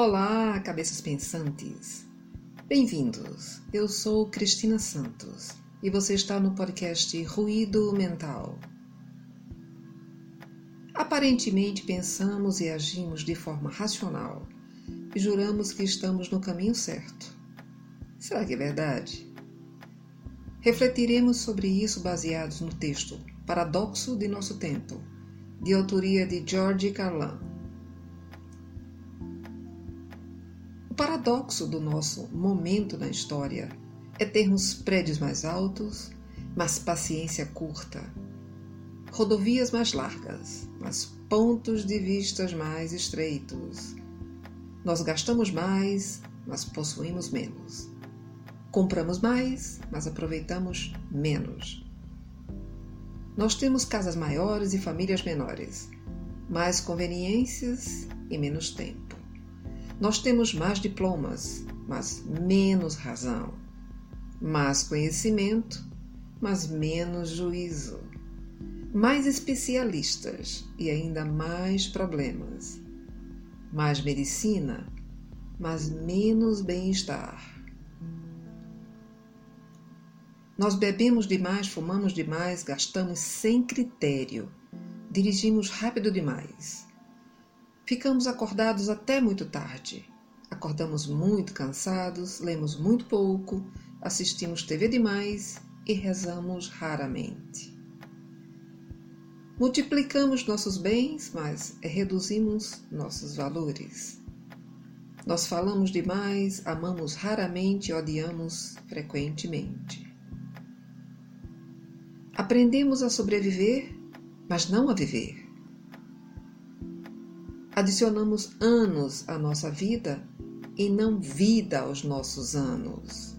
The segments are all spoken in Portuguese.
Olá, cabeças pensantes! Bem-vindos! Eu sou Cristina Santos e você está no podcast Ruído Mental. Aparentemente pensamos e agimos de forma racional e juramos que estamos no caminho certo. Será que é verdade? Refletiremos sobre isso baseados no texto Paradoxo de Nosso Tempo, de autoria de George Carlin. Paradoxo do nosso momento na história é termos prédios mais altos, mas paciência curta, rodovias mais largas, mas pontos de vistas mais estreitos. Nós gastamos mais, mas possuímos menos. Compramos mais, mas aproveitamos menos. Nós temos casas maiores e famílias menores, mais conveniências e menos tempo. Nós temos mais diplomas, mas menos razão, mais conhecimento, mas menos juízo, mais especialistas e ainda mais problemas, mais medicina, mas menos bem-estar. Nós bebemos demais, fumamos demais, gastamos sem critério, dirigimos rápido demais Ficamos acordados até muito tarde. Acordamos muito cansados, lemos muito pouco, assistimos TV demais e rezamos raramente. Multiplicamos nossos bens, mas reduzimos nossos valores. Nós falamos demais, amamos raramente e odiamos frequentemente. Aprendemos a sobreviver, mas não a viver adicionamos anos à nossa vida e não vida aos nossos anos.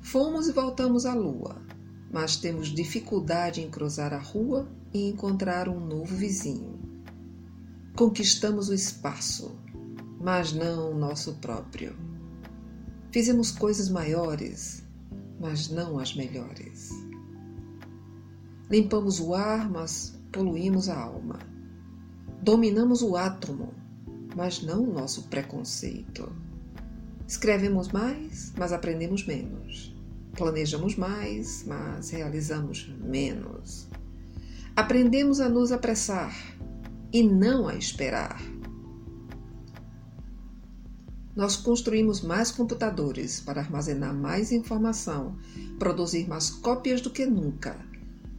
Fomos e voltamos à lua, mas temos dificuldade em cruzar a rua e encontrar um novo vizinho. Conquistamos o espaço, mas não o nosso próprio. Fizemos coisas maiores, mas não as melhores. Limpamos o ar, mas poluímos a alma. Dominamos o átomo, mas não o nosso preconceito. Escrevemos mais, mas aprendemos menos. Planejamos mais, mas realizamos menos. Aprendemos a nos apressar e não a esperar. Nós construímos mais computadores para armazenar mais informação, produzir mais cópias do que nunca,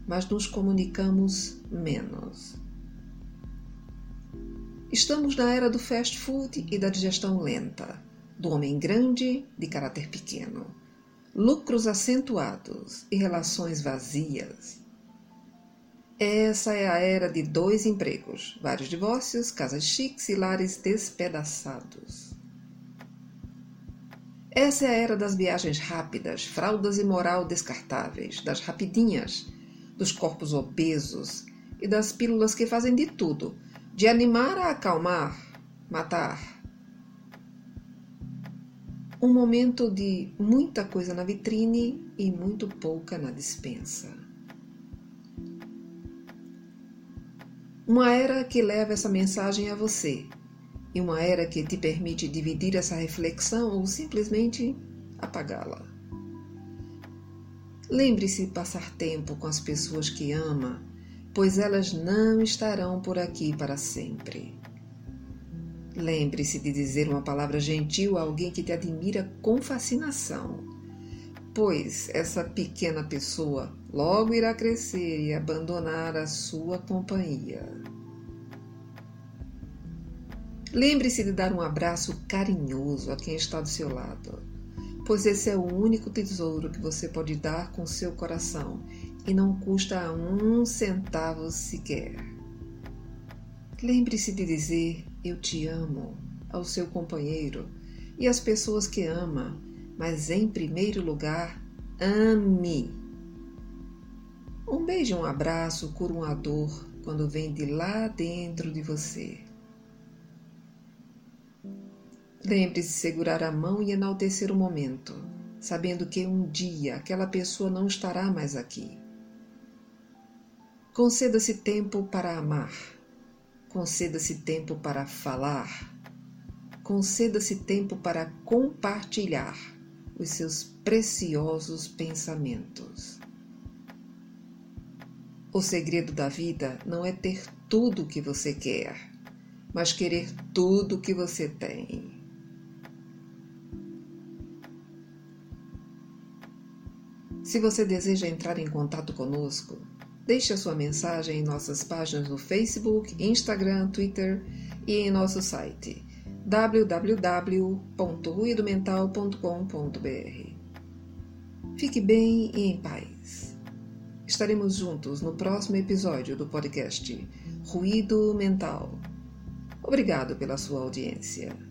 mas nos comunicamos menos. Estamos na era do fast food e da digestão lenta, do homem grande de caráter pequeno, lucros acentuados e relações vazias. Essa é a era de dois empregos, vários divórcios, casas chiques e lares despedaçados. Essa é a era das viagens rápidas, fraldas e moral descartáveis, das rapidinhas, dos corpos obesos e das pílulas que fazem de tudo de animar a acalmar, matar. Um momento de muita coisa na vitrine e muito pouca na dispensa. Uma era que leva essa mensagem a você e uma era que te permite dividir essa reflexão ou simplesmente apagá-la. Lembre-se de passar tempo com as pessoas que ama pois elas não estarão por aqui para sempre. Lembre-se de dizer uma palavra gentil a alguém que te admira com fascinação, pois essa pequena pessoa logo irá crescer e abandonar a sua companhia. Lembre-se de dar um abraço carinhoso a quem está do seu lado, pois esse é o único tesouro que você pode dar com seu coração e não custa um centavo sequer. Lembre-se de dizer eu te amo ao seu companheiro e às pessoas que ama, mas em primeiro lugar, ame. Um beijo, um abraço cura uma dor quando vem de lá dentro de você. Lembre-se de segurar a mão e enaltecer o momento, sabendo que um dia aquela pessoa não estará mais aqui. Conceda-se tempo para amar. Conceda-se tempo para falar. conceda-se tempo para compartilhar os seus preciosos pensamentos. O segredo da vida não é ter tudo o que você quer, mas querer tudo o que você tem. Se você deseja entrar em contato conosco, deixe a sua mensagem em nossas páginas no Facebook, Instagram, Twitter e em nosso site www.ruidomental.com.br. Fique bem e em paz. Estaremos juntos no próximo episódio do podcast Ruído Mental. Obrigado pela sua audiência.